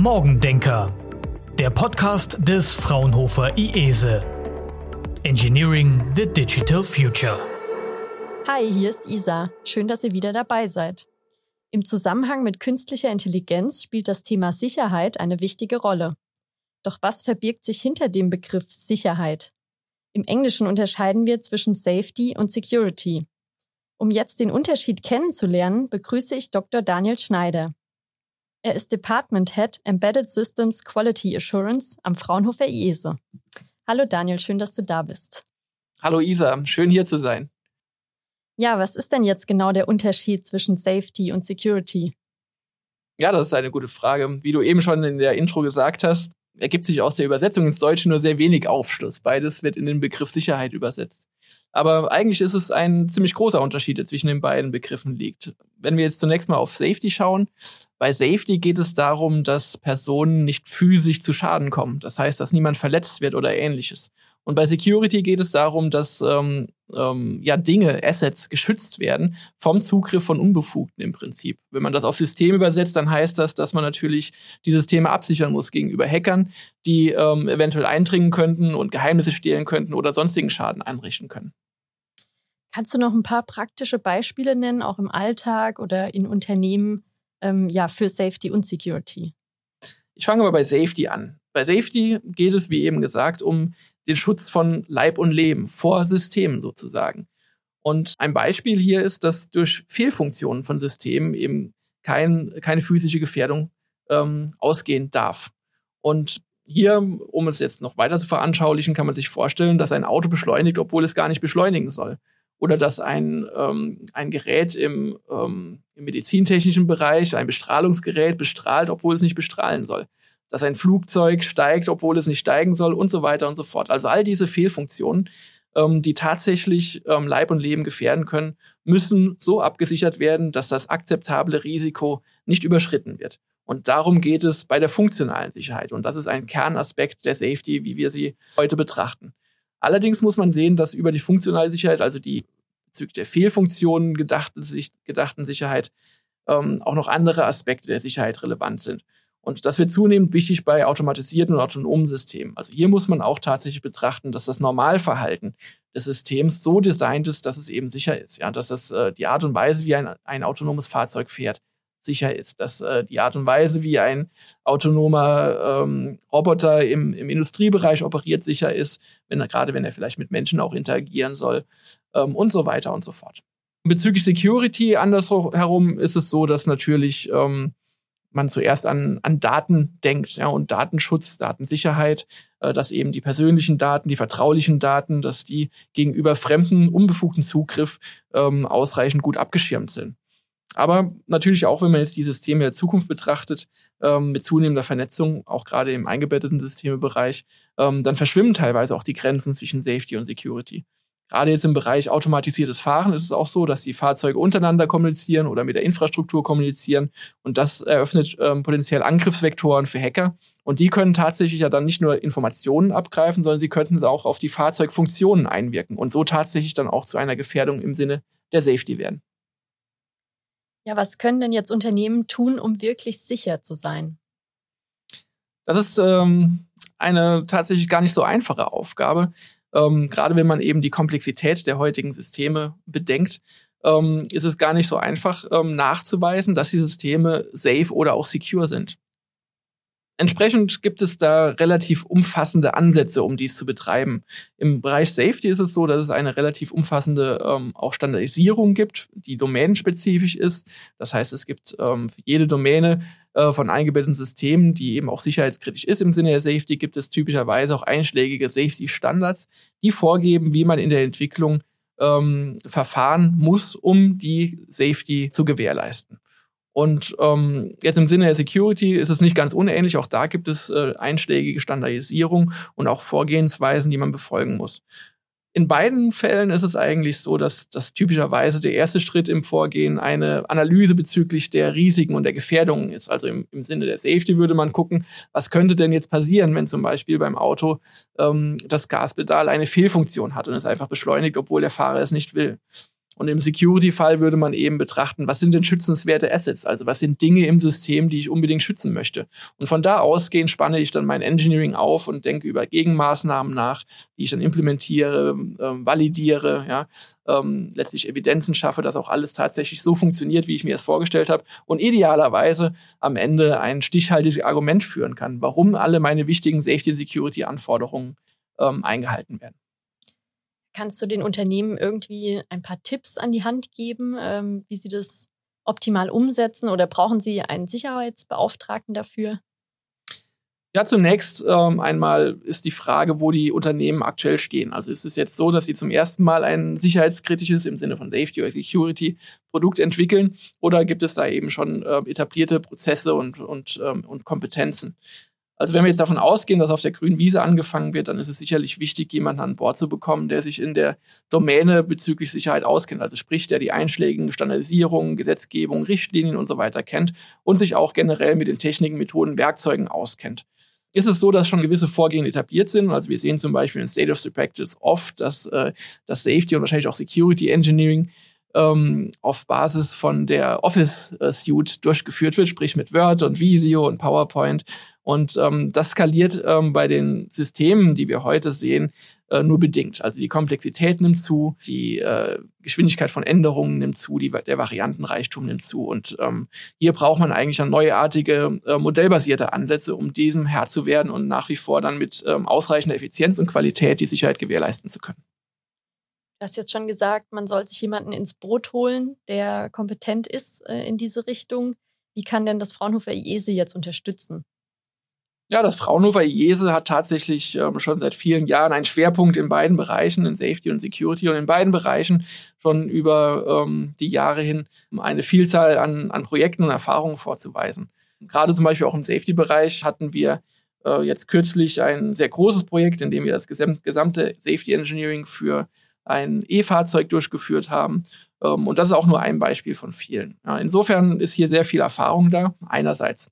Morgendenker, der Podcast des Fraunhofer IESE. Engineering the Digital Future. Hi, hier ist Isa. Schön, dass ihr wieder dabei seid. Im Zusammenhang mit künstlicher Intelligenz spielt das Thema Sicherheit eine wichtige Rolle. Doch was verbirgt sich hinter dem Begriff Sicherheit? Im Englischen unterscheiden wir zwischen Safety und Security. Um jetzt den Unterschied kennenzulernen, begrüße ich Dr. Daniel Schneider. Er ist Department Head Embedded Systems Quality Assurance am Fraunhofer IESE. Hallo Daniel, schön, dass du da bist. Hallo Isa, schön hier zu sein. Ja, was ist denn jetzt genau der Unterschied zwischen Safety und Security? Ja, das ist eine gute Frage. Wie du eben schon in der Intro gesagt hast, ergibt sich aus der Übersetzung ins Deutsche nur sehr wenig Aufschluss. Beides wird in den Begriff Sicherheit übersetzt. Aber eigentlich ist es ein ziemlich großer Unterschied, der zwischen den beiden Begriffen liegt. Wenn wir jetzt zunächst mal auf Safety schauen, bei Safety geht es darum, dass Personen nicht physisch zu Schaden kommen. Das heißt, dass niemand verletzt wird oder ähnliches. Und bei Security geht es darum, dass ähm, ähm, ja Dinge, Assets geschützt werden vom Zugriff von Unbefugten im Prinzip. Wenn man das auf System übersetzt, dann heißt das, dass man natürlich die Systeme absichern muss gegenüber Hackern, die ähm, eventuell eindringen könnten und Geheimnisse stehlen könnten oder sonstigen Schaden einrichten können. Kannst du noch ein paar praktische Beispiele nennen, auch im Alltag oder in Unternehmen, ähm, ja, für Safety und Security? Ich fange mal bei Safety an. Bei Safety geht es, wie eben gesagt, um den Schutz von Leib und Leben vor Systemen sozusagen. Und ein Beispiel hier ist, dass durch Fehlfunktionen von Systemen eben kein, keine physische Gefährdung ähm, ausgehen darf. Und hier, um es jetzt noch weiter zu veranschaulichen, kann man sich vorstellen, dass ein Auto beschleunigt, obwohl es gar nicht beschleunigen soll. Oder dass ein, ähm, ein Gerät im, ähm, im medizintechnischen Bereich, ein Bestrahlungsgerät bestrahlt, obwohl es nicht bestrahlen soll dass ein Flugzeug steigt, obwohl es nicht steigen soll und so weiter und so fort. Also all diese Fehlfunktionen, ähm, die tatsächlich ähm, Leib und Leben gefährden können, müssen so abgesichert werden, dass das akzeptable Risiko nicht überschritten wird. Und darum geht es bei der funktionalen Sicherheit. Und das ist ein Kernaspekt der Safety, wie wir sie heute betrachten. Allerdings muss man sehen, dass über die funktionale Sicherheit, also die bezüglich der Fehlfunktionen gedachten, gedachten Sicherheit, ähm, auch noch andere Aspekte der Sicherheit relevant sind. Und das wird zunehmend wichtig bei automatisierten und autonomen Systemen. Also hier muss man auch tatsächlich betrachten, dass das Normalverhalten des Systems so designt ist, dass es eben sicher ist. Ja, dass das äh, die Art und Weise, wie ein, ein autonomes Fahrzeug fährt, sicher ist. Dass äh, die Art und Weise, wie ein autonomer ähm, Roboter im, im Industriebereich operiert, sicher ist, wenn er, gerade wenn er vielleicht mit Menschen auch interagieren soll ähm, und so weiter und so fort. Bezüglich Security andersherum ist es so, dass natürlich ähm, man zuerst an, an Daten denkt, ja, und Datenschutz, Datensicherheit, äh, dass eben die persönlichen Daten, die vertraulichen Daten, dass die gegenüber fremden, unbefugten Zugriff ähm, ausreichend gut abgeschirmt sind. Aber natürlich auch, wenn man jetzt die Systeme der Zukunft betrachtet, ähm, mit zunehmender Vernetzung, auch gerade im eingebetteten Systemebereich, ähm, dann verschwimmen teilweise auch die Grenzen zwischen Safety und Security. Gerade jetzt im Bereich automatisiertes Fahren ist es auch so, dass die Fahrzeuge untereinander kommunizieren oder mit der Infrastruktur kommunizieren. Und das eröffnet ähm, potenziell Angriffsvektoren für Hacker. Und die können tatsächlich ja dann nicht nur Informationen abgreifen, sondern sie könnten auch auf die Fahrzeugfunktionen einwirken und so tatsächlich dann auch zu einer Gefährdung im Sinne der Safety werden. Ja, was können denn jetzt Unternehmen tun, um wirklich sicher zu sein? Das ist ähm, eine tatsächlich gar nicht so einfache Aufgabe. Ähm, Gerade wenn man eben die Komplexität der heutigen Systeme bedenkt, ähm, ist es gar nicht so einfach ähm, nachzuweisen, dass die Systeme safe oder auch secure sind. Entsprechend gibt es da relativ umfassende Ansätze, um dies zu betreiben. Im Bereich Safety ist es so, dass es eine relativ umfassende ähm, auch Standardisierung gibt, die domänenspezifisch ist. Das heißt, es gibt ähm, für jede Domäne äh, von eingebetteten Systemen, die eben auch sicherheitskritisch ist im Sinne der Safety, gibt es typischerweise auch einschlägige Safety-Standards, die vorgeben, wie man in der Entwicklung ähm, verfahren muss, um die Safety zu gewährleisten. Und ähm, jetzt im Sinne der Security ist es nicht ganz unähnlich. Auch da gibt es äh, einschlägige Standardisierung und auch Vorgehensweisen, die man befolgen muss. In beiden Fällen ist es eigentlich so, dass, dass typischerweise der erste Schritt im Vorgehen eine Analyse bezüglich der Risiken und der Gefährdungen ist. Also im, im Sinne der Safety würde man gucken, was könnte denn jetzt passieren, wenn zum Beispiel beim Auto ähm, das Gaspedal eine Fehlfunktion hat und es einfach beschleunigt, obwohl der Fahrer es nicht will. Und im Security-Fall würde man eben betrachten, was sind denn schützenswerte Assets? Also was sind Dinge im System, die ich unbedingt schützen möchte? Und von da ausgehend spanne ich dann mein Engineering auf und denke über Gegenmaßnahmen nach, die ich dann implementiere, ähm, validiere, ja, ähm, letztlich Evidenzen schaffe, dass auch alles tatsächlich so funktioniert, wie ich mir es vorgestellt habe und idealerweise am Ende ein stichhaltiges Argument führen kann, warum alle meine wichtigen Safety- und Security-Anforderungen ähm, eingehalten werden. Kannst du den Unternehmen irgendwie ein paar Tipps an die Hand geben, ähm, wie sie das optimal umsetzen oder brauchen sie einen Sicherheitsbeauftragten dafür? Ja, zunächst ähm, einmal ist die Frage, wo die Unternehmen aktuell stehen. Also ist es jetzt so, dass sie zum ersten Mal ein sicherheitskritisches im Sinne von Safety oder Security Produkt entwickeln oder gibt es da eben schon äh, etablierte Prozesse und, und, ähm, und Kompetenzen? Also wenn wir jetzt davon ausgehen, dass auf der grünen Wiese angefangen wird, dann ist es sicherlich wichtig, jemanden an Bord zu bekommen, der sich in der Domäne bezüglich Sicherheit auskennt. Also sprich, der die einschlägigen Standardisierungen, Gesetzgebung, Richtlinien und so weiter kennt und sich auch generell mit den Techniken, Methoden, Werkzeugen auskennt. Ist es so, dass schon gewisse Vorgehen etabliert sind? Also wir sehen zum Beispiel in State of the Practice oft, dass äh, das Safety und wahrscheinlich auch Security Engineering ähm, auf Basis von der Office Suite durchgeführt wird, sprich mit Word und Visio und PowerPoint. Und ähm, das skaliert ähm, bei den Systemen, die wir heute sehen, äh, nur bedingt. Also die Komplexität nimmt zu, die äh, Geschwindigkeit von Änderungen nimmt zu, die, der Variantenreichtum nimmt zu. Und ähm, hier braucht man eigentlich dann neuartige, äh, modellbasierte Ansätze, um diesem Herr zu werden und nach wie vor dann mit ähm, ausreichender Effizienz und Qualität die Sicherheit gewährleisten zu können. Du hast jetzt schon gesagt, man soll sich jemanden ins Boot holen, der kompetent ist äh, in diese Richtung. Wie kann denn das Fraunhofer IESE jetzt unterstützen? Ja, das Fraunhofer IESE hat tatsächlich ähm, schon seit vielen Jahren einen Schwerpunkt in beiden Bereichen, in Safety und Security und in beiden Bereichen schon über ähm, die Jahre hin eine Vielzahl an, an Projekten und Erfahrungen vorzuweisen. Gerade zum Beispiel auch im Safety-Bereich hatten wir äh, jetzt kürzlich ein sehr großes Projekt, in dem wir das gesamte Safety Engineering für ein E-Fahrzeug durchgeführt haben. Ähm, und das ist auch nur ein Beispiel von vielen. Insofern ist hier sehr viel Erfahrung da, einerseits.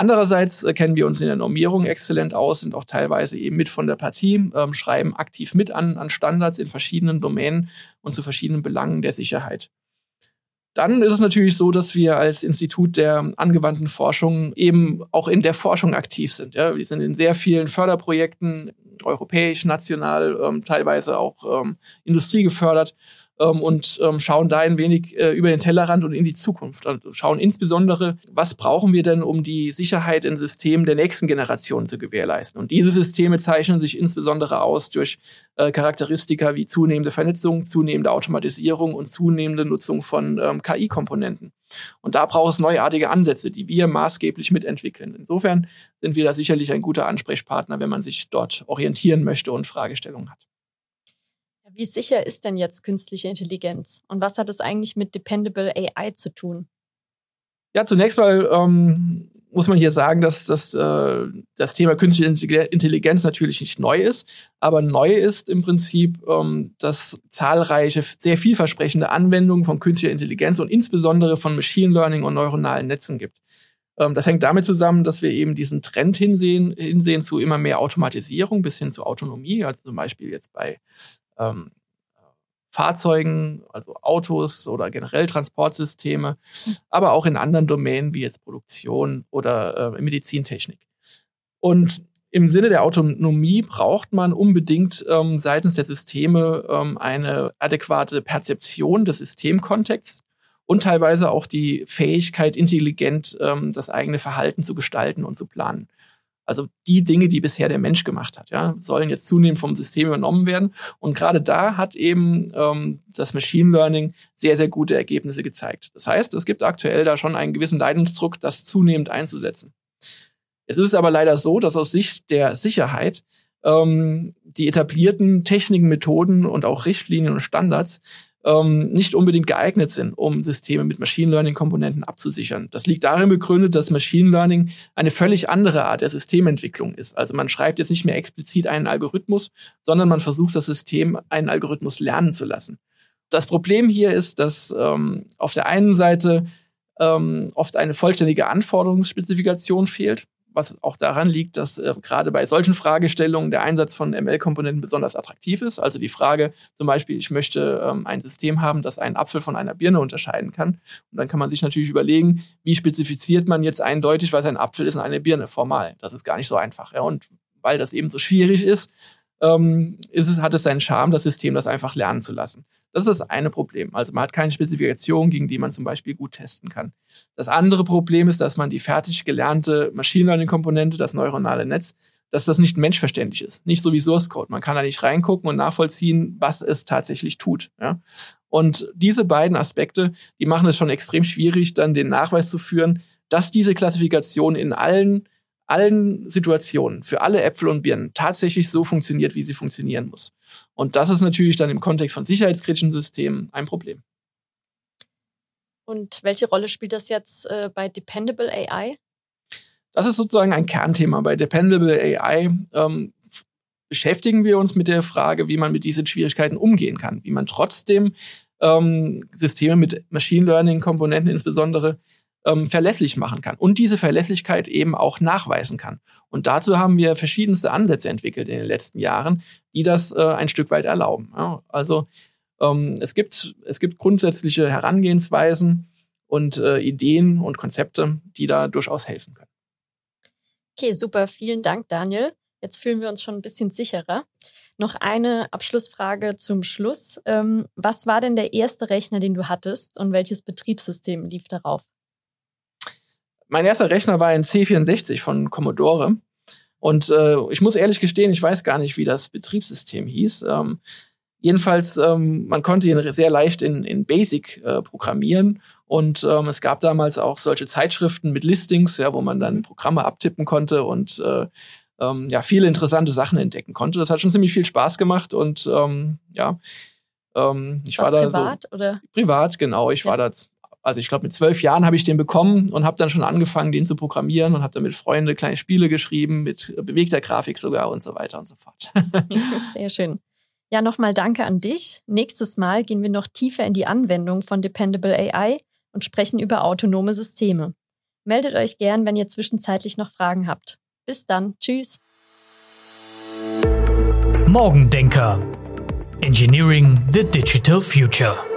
Andererseits äh, kennen wir uns in der Normierung exzellent aus, sind auch teilweise eben mit von der Partie, ähm, schreiben aktiv mit an, an Standards in verschiedenen Domänen und zu verschiedenen Belangen der Sicherheit. Dann ist es natürlich so, dass wir als Institut der angewandten Forschung eben auch in der Forschung aktiv sind. Ja. Wir sind in sehr vielen Förderprojekten, europäisch, national, ähm, teilweise auch ähm, Industrie gefördert ähm, und ähm, schauen da ein wenig äh, über den Tellerrand und in die Zukunft. Und schauen insbesondere, was brauchen wir denn, um die Sicherheit in Systemen der nächsten Generation zu gewährleisten. Und diese Systeme zeichnen sich insbesondere aus durch äh, Charakteristika wie zunehmende Vernetzung, zunehmende Automatisierung und zunehmende Nutzung von ähm, KI-Komponenten. Und da braucht es neuartige Ansätze, die wir maßgeblich mitentwickeln. Insofern sind wir da sicherlich ein guter Ansprechpartner, wenn man sich dort orientieren möchte und Fragestellungen hat. Wie sicher ist denn jetzt künstliche Intelligenz? Und was hat es eigentlich mit Dependable AI zu tun? Ja, zunächst mal ähm, muss man hier sagen, dass, dass äh, das Thema künstliche Intelligenz natürlich nicht neu ist, aber neu ist im Prinzip, ähm, dass zahlreiche, sehr vielversprechende Anwendungen von künstlicher Intelligenz und insbesondere von Machine Learning und neuronalen Netzen gibt. Ähm, das hängt damit zusammen, dass wir eben diesen Trend hinsehen, hinsehen zu immer mehr Automatisierung bis hin zu Autonomie, also zum Beispiel jetzt bei ähm, Fahrzeugen, also Autos oder generell Transportsysteme, aber auch in anderen Domänen wie jetzt Produktion oder äh, Medizintechnik. Und im Sinne der Autonomie braucht man unbedingt ähm, seitens der Systeme ähm, eine adäquate Perzeption des Systemkontexts und teilweise auch die Fähigkeit, intelligent ähm, das eigene Verhalten zu gestalten und zu planen. Also die Dinge, die bisher der Mensch gemacht hat, ja, sollen jetzt zunehmend vom System übernommen werden. Und gerade da hat eben ähm, das Machine Learning sehr, sehr gute Ergebnisse gezeigt. Das heißt, es gibt aktuell da schon einen gewissen Leidensdruck, das zunehmend einzusetzen. Jetzt ist es aber leider so, dass aus Sicht der Sicherheit ähm, die etablierten Techniken, Methoden und auch Richtlinien und Standards ähm, nicht unbedingt geeignet sind, um Systeme mit Machine Learning-Komponenten abzusichern. Das liegt darin begründet, dass Machine Learning eine völlig andere Art der Systementwicklung ist. Also man schreibt jetzt nicht mehr explizit einen Algorithmus, sondern man versucht das System einen Algorithmus lernen zu lassen. Das Problem hier ist, dass ähm, auf der einen Seite ähm, oft eine vollständige Anforderungsspezifikation fehlt. Was auch daran liegt, dass äh, gerade bei solchen Fragestellungen der Einsatz von ML-Komponenten besonders attraktiv ist. Also die Frage zum Beispiel, ich möchte ähm, ein System haben, das einen Apfel von einer Birne unterscheiden kann. Und dann kann man sich natürlich überlegen, wie spezifiziert man jetzt eindeutig, was ein Apfel ist und eine Birne formal. Das ist gar nicht so einfach. Ja. Und weil das eben so schwierig ist, ähm, ist es, hat es seinen Charme, das System das einfach lernen zu lassen. Das ist das eine Problem. Also man hat keine Spezifikation, gegen die man zum Beispiel gut testen kann. Das andere Problem ist, dass man die fertig gelernte Machine Learning-Komponente, das neuronale Netz, dass das nicht menschverständlich ist. Nicht so wie Source Code. Man kann da nicht reingucken und nachvollziehen, was es tatsächlich tut. Ja? Und diese beiden Aspekte, die machen es schon extrem schwierig, dann den Nachweis zu führen, dass diese Klassifikation in allen allen Situationen, für alle Äpfel und Birnen tatsächlich so funktioniert, wie sie funktionieren muss. Und das ist natürlich dann im Kontext von sicherheitskritischen Systemen ein Problem. Und welche Rolle spielt das jetzt äh, bei Dependable AI? Das ist sozusagen ein Kernthema. Bei Dependable AI ähm, beschäftigen wir uns mit der Frage, wie man mit diesen Schwierigkeiten umgehen kann, wie man trotzdem ähm, Systeme mit Machine Learning-Komponenten insbesondere ähm, verlässlich machen kann und diese Verlässlichkeit eben auch nachweisen kann. Und dazu haben wir verschiedenste Ansätze entwickelt in den letzten Jahren, die das äh, ein Stück weit erlauben. Ja, also ähm, es, gibt, es gibt grundsätzliche Herangehensweisen und äh, Ideen und Konzepte, die da durchaus helfen können. Okay, super. Vielen Dank, Daniel. Jetzt fühlen wir uns schon ein bisschen sicherer. Noch eine Abschlussfrage zum Schluss. Ähm, was war denn der erste Rechner, den du hattest und welches Betriebssystem lief darauf? Mein erster Rechner war ein C64 von Commodore. Und äh, ich muss ehrlich gestehen, ich weiß gar nicht, wie das Betriebssystem hieß. Ähm, jedenfalls, ähm, man konnte ihn sehr leicht in, in Basic äh, programmieren. Und ähm, es gab damals auch solche Zeitschriften mit Listings, ja, wo man dann Programme abtippen konnte und äh, ähm, ja, viele interessante Sachen entdecken konnte. Das hat schon ziemlich viel Spaß gemacht und ähm, ja, ähm, ich war, war da privat so, oder privat genau. Ich ja. war da also ich glaube, mit zwölf Jahren habe ich den bekommen und habe dann schon angefangen, den zu programmieren und habe dann mit Freunden kleine Spiele geschrieben, mit bewegter Grafik sogar und so weiter und so fort. Sehr schön. Ja, nochmal danke an dich. Nächstes Mal gehen wir noch tiefer in die Anwendung von Dependable AI und sprechen über autonome Systeme. Meldet euch gern, wenn ihr zwischenzeitlich noch Fragen habt. Bis dann. Tschüss. Morgendenker. Engineering the Digital Future.